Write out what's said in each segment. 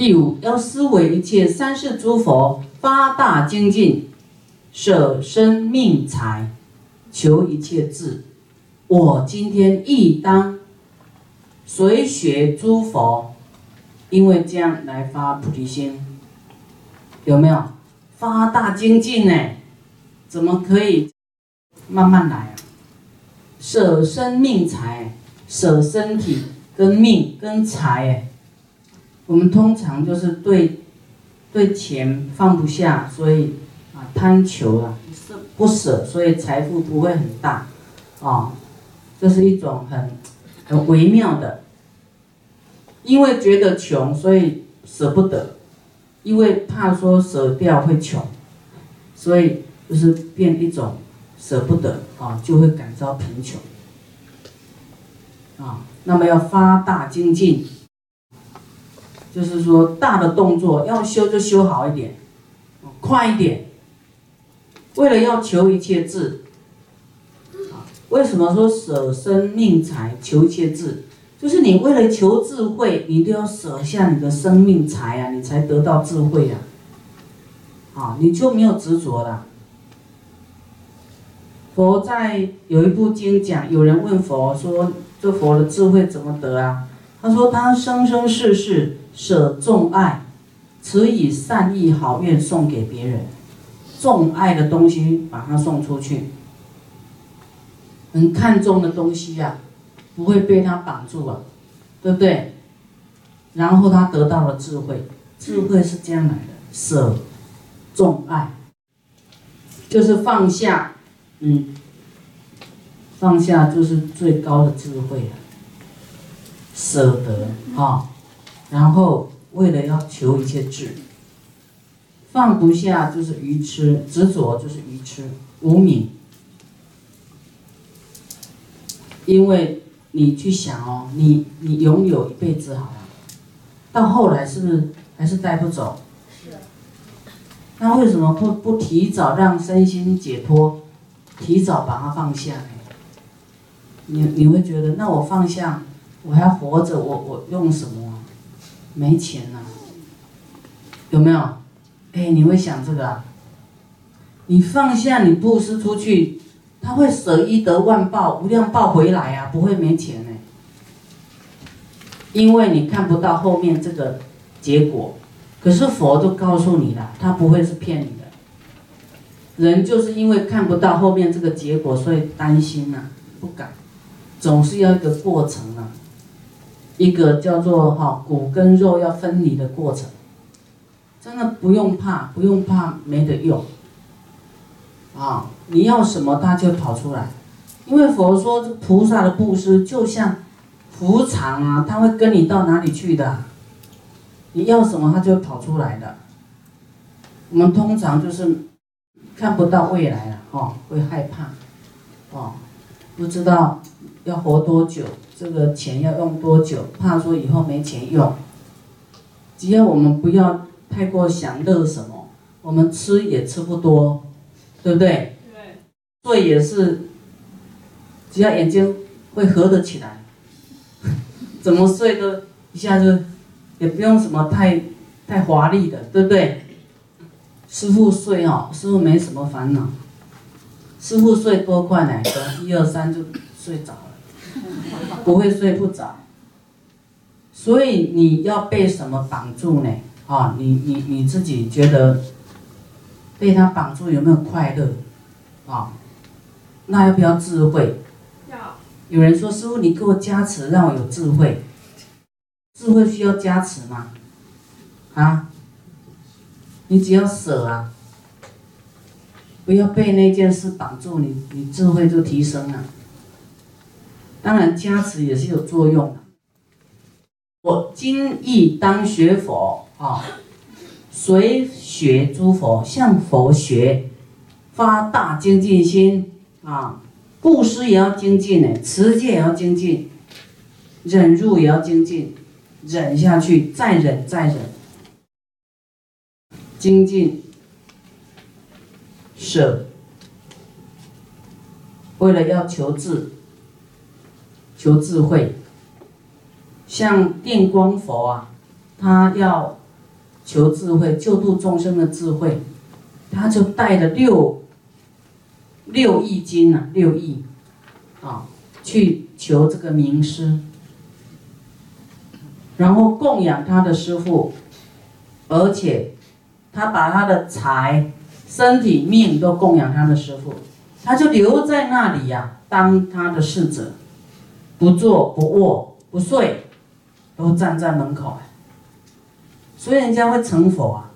第五，要思维一切三世诸佛发大精进，舍生命财，求一切智。我今天亦当随学诸佛，因为这样来发菩提心，有没有？发大精进呢？怎么可以慢慢来啊？舍生命财，舍身体跟命跟财哎。我们通常就是对对钱放不下，所以啊贪求啊，不舍，所以财富不会很大，啊，这是一种很很微妙的。因为觉得穷，所以舍不得；因为怕说舍掉会穷，所以就是变一种舍不得啊，就会感召贫穷。啊，那么要发大精进。就是说，大的动作要修就修好一点，快一点。为了要求一切智，为什么说舍生命财求一切智？就是你为了求智慧，你都要舍下你的生命财啊，你才得到智慧啊。啊，你就没有执着了。佛在有一部经讲，有人问佛说：“这佛的智慧怎么得啊？”他说：“他生生世世。”舍众爱，此以善意好愿送给别人，众爱的东西把它送出去，很看重的东西呀，不会被他绑住啊，对不对？然后他得到了智慧，智慧是这样来的，舍众爱，就是放下，嗯，放下就是最高的智慧了，舍得啊。然后为了要求一切智，放不下就是愚痴，执着就是愚痴，无明。因为你去想哦，你你拥有一辈子好了，到后来是不是还是带不走？是。那为什么不不提早让身心解脱，提早把它放下呢？你你会觉得，那我放下，我还活着，我我用什么？没钱了，有没有？哎，你会想这个啊？你放下，你布施出去，他会舍一得万报，无量报回来啊，不会没钱呢。因为你看不到后面这个结果，可是佛都告诉你了，他不会是骗你的。人就是因为看不到后面这个结果，所以担心呐，不敢，总是要一个过程啊。一个叫做哈骨跟肉要分离的过程，真的不用怕，不用怕没得用。啊，你要什么它就跑出来，因为佛说菩萨的布施就像伏藏啊，他会跟你到哪里去的，你要什么它就跑出来的。我们通常就是看不到未来了，哈，会害怕，哦，不知道要活多久。这个钱要用多久？怕说以后没钱用。只要我们不要太过享乐什么，我们吃也吃不多，对不对？对。睡也是，只要眼睛会合得起来，怎么睡都一下子，也不用什么太太华丽的，对不对？师傅睡哦，师傅没什么烦恼。师傅睡多快呢？一二三就睡着了。不会睡不着，所以你要被什么绑住呢？啊，你你你自己觉得被他绑住有没有快乐？啊，那要不要智慧？要。有人说师傅，你给我加持，让我有智慧。智慧需要加持吗？啊？你只要舍啊，不要被那件事绑住，你你智慧就提升了。当然，加持也是有作用的。我今亦当学佛啊，随学诸佛，向佛学，发大精进心啊，布施也要精进呢，持戒也要精进，忍辱也要精进，忍下去，再忍再忍，精进，舍，为了要求智。求智慧，像电光佛啊，他要求智慧，救度众生的智慧，他就带了六六亿金呐，六亿啊，去求这个名师，然后供养他的师傅，而且他把他的财、身体、命都供养他的师傅，他就留在那里呀，当他的侍者，不坐不卧不睡，都站在门口。所以人家会成佛啊！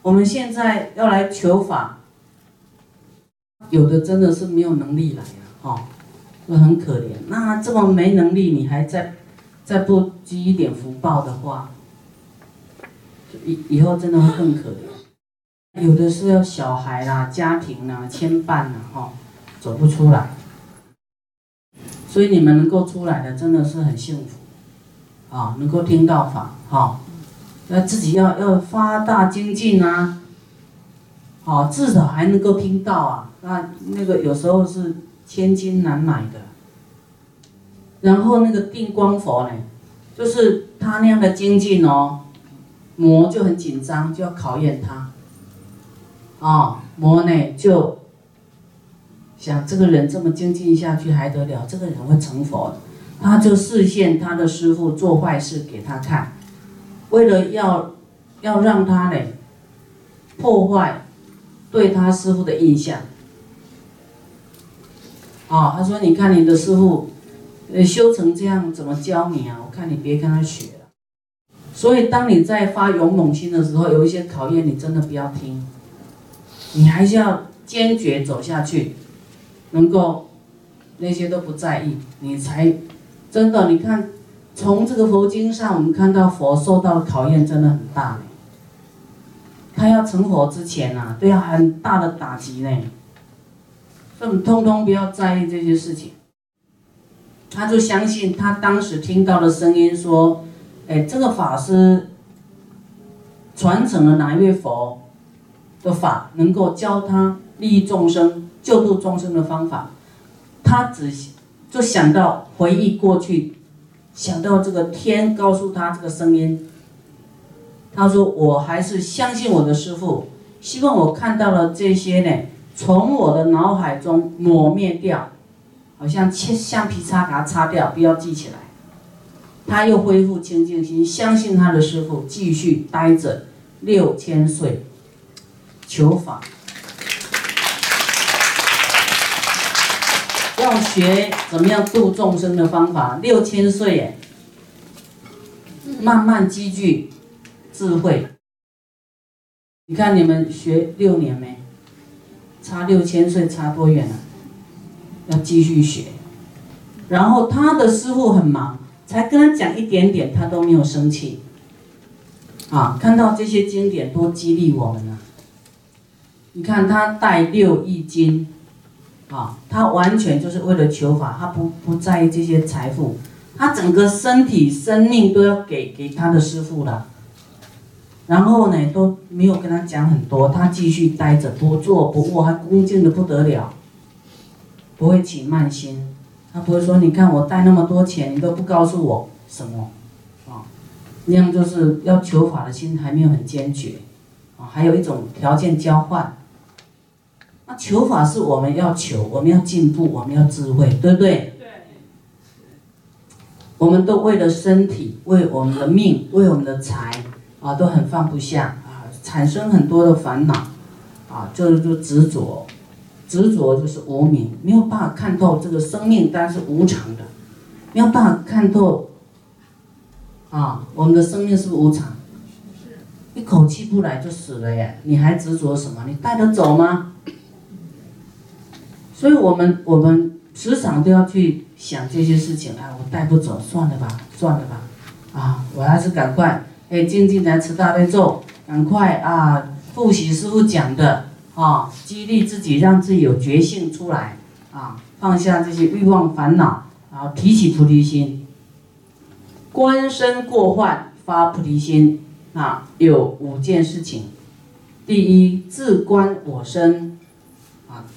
我们现在要来求法，有的真的是没有能力来呀，哈，那很可怜。那这么没能力，你还在再不积一点福报的话，以以后真的会更可怜。有的是要小孩啦、家庭啦牵绊啦，哈，走不出来。所以你们能够出来的，真的是很幸福。啊，能够听到法，哈，那自己要要发大精进啊，好，至少还能够听到啊，那那个有时候是千金难买的。然后那个定光佛呢，就是他那样的精进哦，魔就很紧张，就要考验他，啊，魔呢就想这个人这么精进下去还得了？这个人会成佛。他就示现他的师傅做坏事给他看，为了要要让他呢破坏对他师傅的印象。啊，他说：“你看你的师傅，呃，修成这样，怎么教你啊？我看你别跟他学了。”所以，当你在发勇猛心的时候，有一些考验，你真的不要听，你还是要坚决走下去，能够那些都不在意，你才。真的，你看，从这个佛经上，我们看到佛受到的考验真的很大他要成佛之前呐，都要很大的打击呢。所以通通不要在意这些事情。他就相信他当时听到的声音说：“哎，这个法师传承了哪一位佛的法，能够教他利益众生、救度众生的方法。”他只。就想到回忆过去，想到这个天告诉他这个声音，他说：“我还是相信我的师傅，希望我看到了这些呢，从我的脑海中抹灭掉，好像切橡皮擦给它擦掉，不要记起来。”他又恢复清净心，相信他的师傅，继续待着六千岁求法。要学怎么样度众生的方法，六千岁，慢慢积聚智慧。你看你们学六年没？差六千岁差多远啊？要继续学。然后他的师傅很忙，才跟他讲一点点，他都没有生气。啊，看到这些经典多激励我们啊！你看他带六亿经。啊，他完全就是为了求法，他不不在意这些财富，他整个身体、生命都要给给他的师傅了。然后呢，都没有跟他讲很多，他继续待着，不做不卧，还恭敬的不得了，不会起慢心，他不会说，你看我带那么多钱，你都不告诉我什么，啊，那样就是要求法的心还没有很坚决，啊，还有一种条件交换。求法是我们要求，我们要进步，我们要智慧，对不对？对。我们都为了身体，为我们的命，为我们的财，啊，都很放不下啊，产生很多的烦恼，啊，就是就执着，执着就是无明，没有办法看透这个生命，但是无常的，没有办法看透，啊，我们的生命是不是无常？一口气不来就死了耶，你还执着什么？你带得走吗？所以我们我们时常都要去想这些事情啊，我带不走，算了吧，算了吧，啊，我还是赶快，哎，静静来吃大悲咒，赶快啊，复习师傅讲的啊，激励自己，让自己有觉性出来啊，放下这些欲望烦恼，然后提起菩提心，观身过患发菩提心啊，有五件事情，第一，自观我身。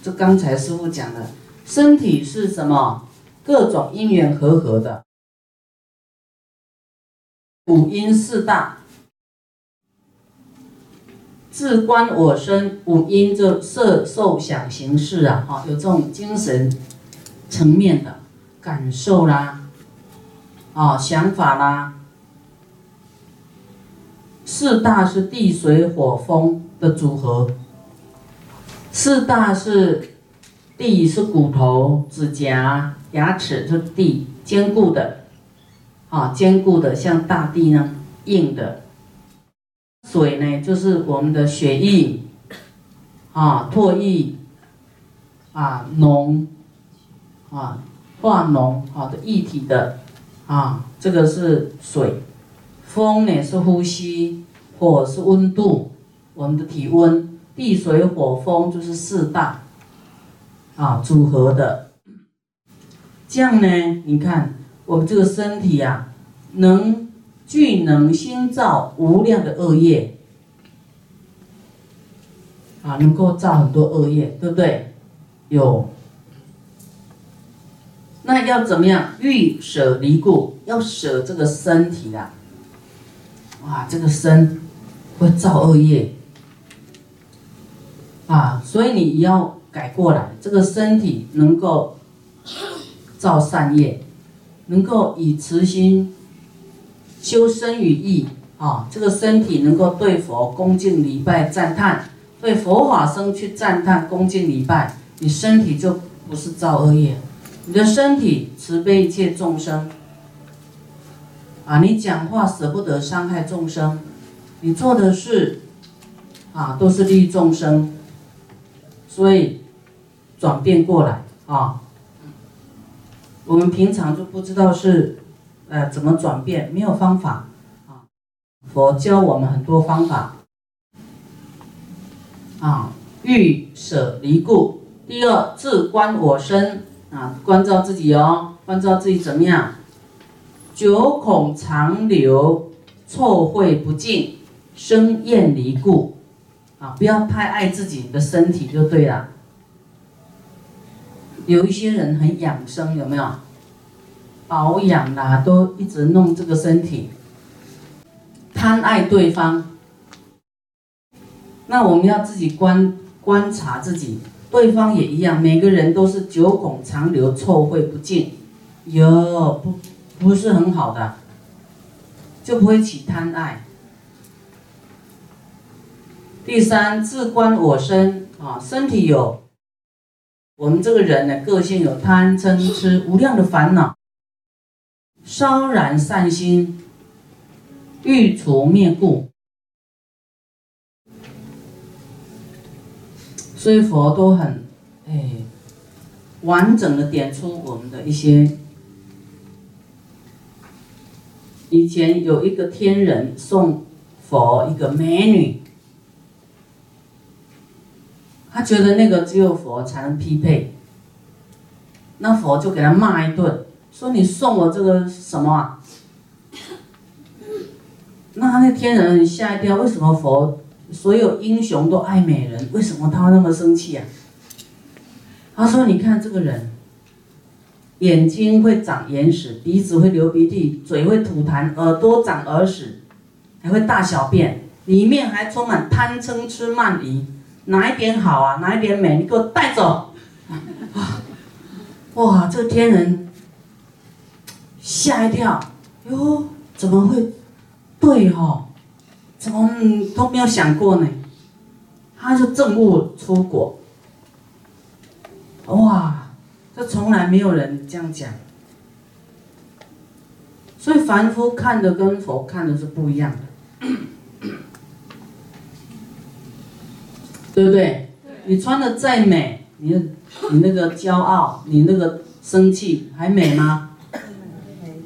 啊，这刚才师傅讲的，身体是什么？各种因缘和合的，五阴四大，自观我身五阴，就色受想行识啊，哈，有这种精神层面的感受啦，啊，想法啦。四大是地水火风的组合，四大是地是骨头、指甲、牙齿，是地坚固的，啊，坚固的像大地呢，硬的。水呢，就是我们的血液，啊，唾液，啊，脓，啊，化脓，好的液体的，啊，这个是水。风呢是呼吸，火是温度，我们的体温。地水火风就是四大，啊，组合的。这样呢，你看我们这个身体啊，能。具能心造无量的恶业，啊，能够造很多恶业，对不对？有。那要怎么样？欲舍离故，要舍这个身体啦。哇，这个身会造恶业，啊，所以你要改过来，这个身体能够造善业，能够以慈心。修身与意啊，这个身体能够对佛恭敬礼拜赞叹，对佛法僧去赞叹恭敬礼拜，你身体就不是造恶业，你的身体慈悲一切众生啊，你讲话舍不得伤害众生，你做的事啊都是利益众生，所以转变过来啊，我们平常就不知道是。呃，怎么转变？没有方法啊！佛教我们很多方法啊，欲舍离故。第二，自观我身啊，关照自己哦，关照自己怎么样？九孔长流，臭秽不净，生厌离故啊！不要太爱自己的身体就对了。有一些人很养生，有没有？保养啦，都一直弄这个身体，贪爱对方。那我们要自己观观察自己，对方也一样，每个人都是九孔长流，臭秽不净，有，不不是很好的，就不会起贪爱。第三，自观我身啊，身体有，我们这个人的个性有贪嗔痴无量的烦恼。烧然善心，欲除灭故，所以佛都很哎完整的点出我们的一些。以前有一个天人送佛一个美女，他觉得那个只有佛才能匹配，那佛就给他骂一顿。说你送我这个什么啊？那那天人吓一跳，为什么佛所有英雄都爱美人？为什么他那么生气啊？他说：“你看这个人，眼睛会长眼屎，鼻子会流鼻涕，嘴会吐痰，耳朵长耳屎，还会大小便，里面还充满贪嗔痴慢疑，哪一点好啊？哪一点美？你给我带走！”哇，这个天人。吓一跳，哟，怎么会？对哦，怎么都没有想过呢？他就正悟出国，哇，这从来没有人这样讲。所以凡夫看的跟佛看的是不一样的，对不对？你穿的再美，你你那个骄傲，你那个生气，还美吗？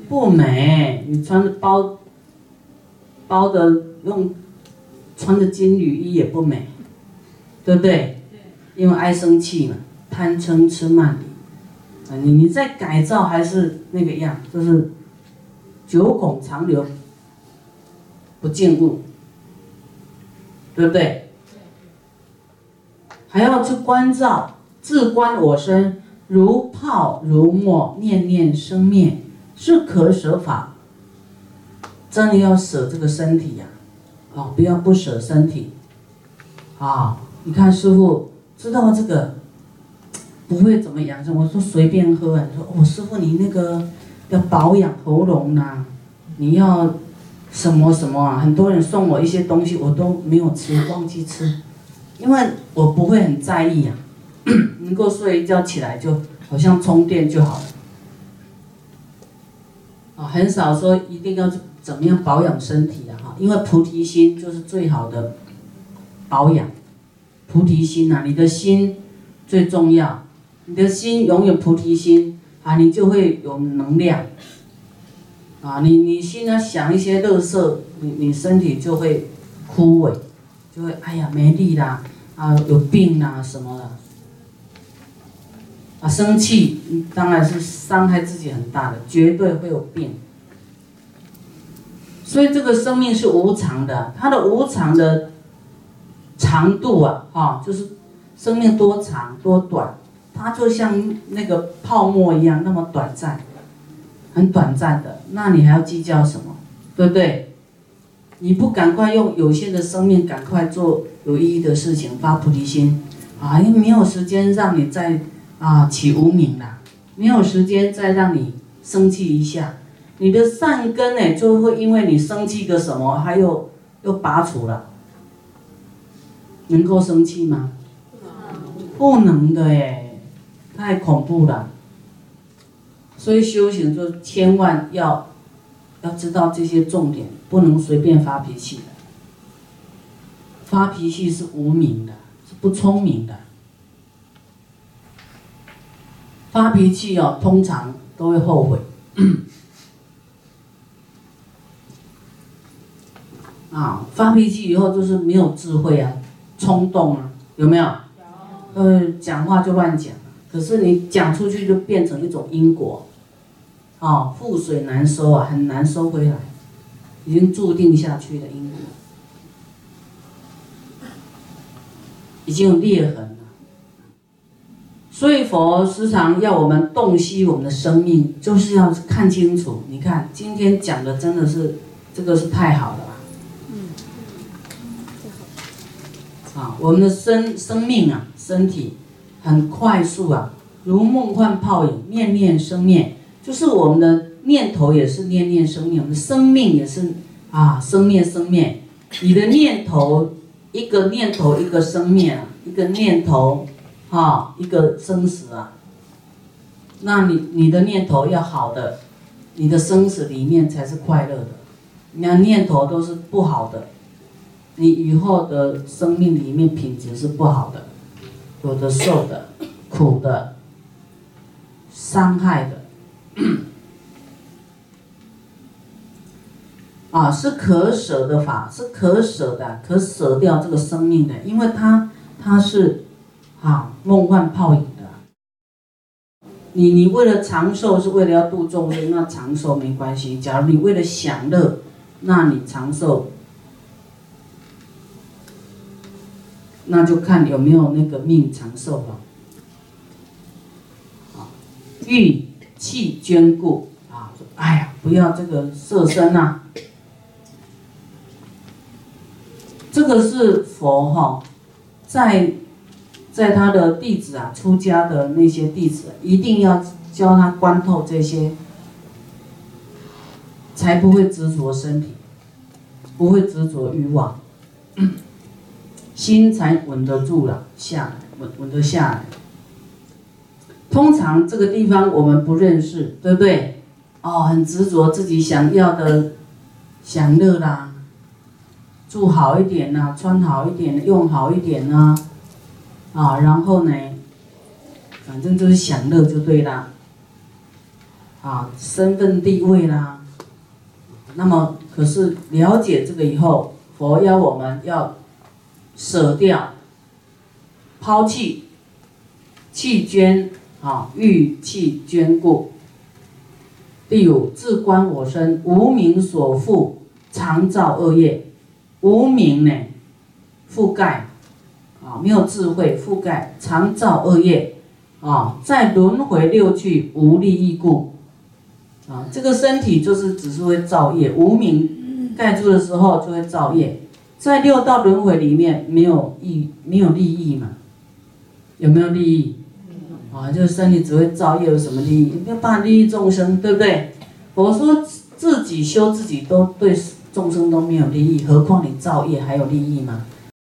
不美，你穿的包，包的用，穿的金缕衣也不美，对不对？因为爱生气嘛，贪嗔痴慢疑，啊，你你再改造还是那个样，就是九孔长流，不进入，对不对？还要去关照，自观我身，如泡如沫，念念生灭。是可舍法，真的要舍这个身体呀，哦，不要不舍身体，啊，你看师傅知道这个不会怎么养生，我说随便喝啊。你说哦，师傅你那个要保养喉咙呐，你要什么什么啊？很多人送我一些东西，我都没有吃，忘记吃，因为我不会很在意啊，能够睡一觉起来就好像充电就好了。啊，很少说一定要怎么样保养身体的哈，因为菩提心就是最好的保养。菩提心呐，你的心最重要，你的心永远菩提心啊，你就会有能量。啊，你你心呢想一些乐色，你你身体就会枯萎，就会哎呀没力啦，啊有病啦什么的。啊，生气当然是伤害自己很大的，绝对会有病。所以这个生命是无常的，它的无常的长度啊，哈，就是生命多长多短，它就像那个泡沫一样那么短暂，很短暂的。那你还要计较什么？对不对？你不赶快用有限的生命赶快做有意义的事情，发菩提心啊，因为没有时间让你再。啊，起无名了，没有时间再让你生气一下，你的善根呢就会因为你生气个什么，还有又拔除了，能够生气吗？不能的哎，太恐怖了。所以修行就千万要要知道这些重点，不能随便发脾气的。发脾气是无名的，是不聪明的。发脾气哦，通常都会后悔。啊，发脾气以后就是没有智慧啊，冲动啊，有没有？有。呃，讲话就乱讲，可是你讲出去就变成一种因果，啊，覆水难收啊，很难收回来，已经注定下去的因果，已经有裂痕了。所以佛时常要我们洞悉我们的生命，就是要看清楚。你看今天讲的真的是，这个是太好了。嗯，啊，我们的生生命啊，身体很快速啊，如梦幻泡影，念念生灭，就是我们的念头也是念念生灭，我们的生命也是啊，生灭生灭。你的念头一个念头一个生灭啊，一个念头。啊，一个生死啊，那你你的念头要好的，你的生死里面才是快乐的。你要念头都是不好的，你以后的生命里面品质是不好的，有的受的苦的，伤害的，啊，是可舍的法，是可舍的，可舍掉这个生命的，因为它它是。啊，梦幻泡影的。你你为了长寿是为了要度众生，那长寿没关系。假如你为了享乐，那你长寿，那就看有没有那个命长寿了。啊，欲气眷顾啊，哎呀，不要这个色身呐。这个是佛哈，在。在他的弟子啊，出家的那些弟子，一定要教他观透这些，才不会执着身体，不会执着欲望，心才稳得住了，下来稳稳得下来。通常这个地方我们不认识，对不对？哦，很执着自己想要的享乐啦，住好一点呐，穿好一点，用好一点呐。啊，然后呢，反正就是享乐就对了。啊，身份地位啦。那么，可是了解这个以后，佛要我们要舍掉、抛弃、弃捐啊，欲气捐故。第五，自观我身，无名所覆，常造恶业。无名呢，覆盖。啊，没有智慧覆盖，常造恶业，啊，在轮回六趣无利益故，啊，这个身体就是只是会造业，无名盖住的时候就会造业，在六道轮回里面没有益，没有利益嘛？有没有利益？啊，就是身体只会造业，有什么利益？没有办利益众生，对不对？我说自己修自己都对众生都没有利益，何况你造业还有利益吗？